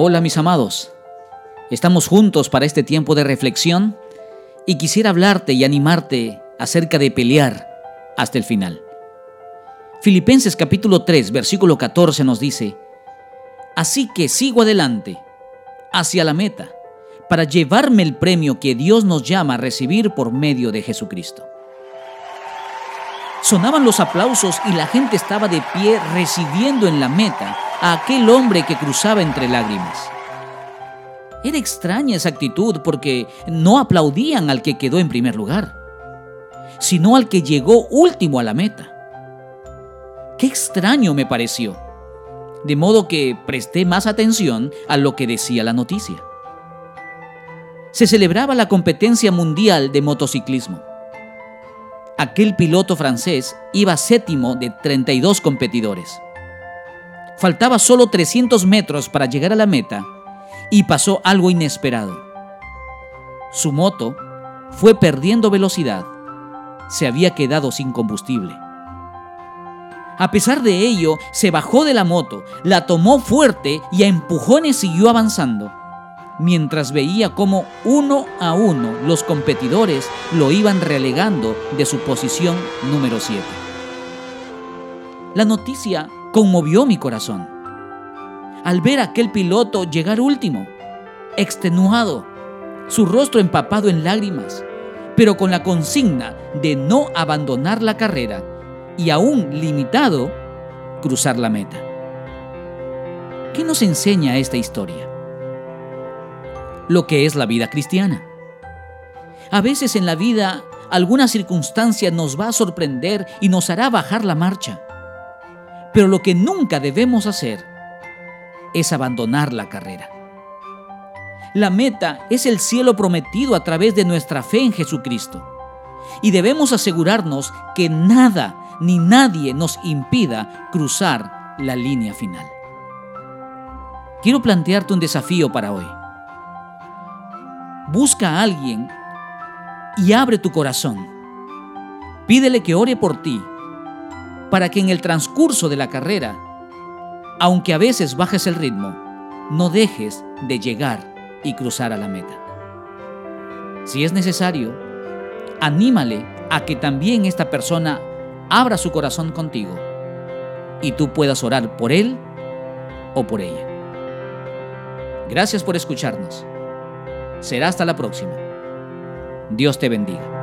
Hola mis amados, estamos juntos para este tiempo de reflexión y quisiera hablarte y animarte acerca de pelear hasta el final. Filipenses capítulo 3 versículo 14 nos dice, Así que sigo adelante, hacia la meta, para llevarme el premio que Dios nos llama a recibir por medio de Jesucristo. Sonaban los aplausos y la gente estaba de pie recibiendo en la meta a aquel hombre que cruzaba entre lágrimas. Era extraña esa actitud porque no aplaudían al que quedó en primer lugar, sino al que llegó último a la meta. Qué extraño me pareció, de modo que presté más atención a lo que decía la noticia. Se celebraba la competencia mundial de motociclismo. Aquel piloto francés iba séptimo de 32 competidores. Faltaba solo 300 metros para llegar a la meta y pasó algo inesperado. Su moto fue perdiendo velocidad. Se había quedado sin combustible. A pesar de ello, se bajó de la moto, la tomó fuerte y a empujones siguió avanzando, mientras veía cómo uno a uno los competidores lo iban relegando de su posición número 7. La noticia conmovió mi corazón. Al ver a aquel piloto llegar último, extenuado, su rostro empapado en lágrimas, pero con la consigna de no abandonar la carrera y aún limitado, cruzar la meta. ¿Qué nos enseña esta historia? Lo que es la vida cristiana. A veces en la vida alguna circunstancia nos va a sorprender y nos hará bajar la marcha. Pero lo que nunca debemos hacer es abandonar la carrera. La meta es el cielo prometido a través de nuestra fe en Jesucristo. Y debemos asegurarnos que nada ni nadie nos impida cruzar la línea final. Quiero plantearte un desafío para hoy. Busca a alguien y abre tu corazón. Pídele que ore por ti para que en el transcurso de la carrera, aunque a veces bajes el ritmo, no dejes de llegar y cruzar a la meta. Si es necesario, anímale a que también esta persona abra su corazón contigo y tú puedas orar por él o por ella. Gracias por escucharnos. Será hasta la próxima. Dios te bendiga.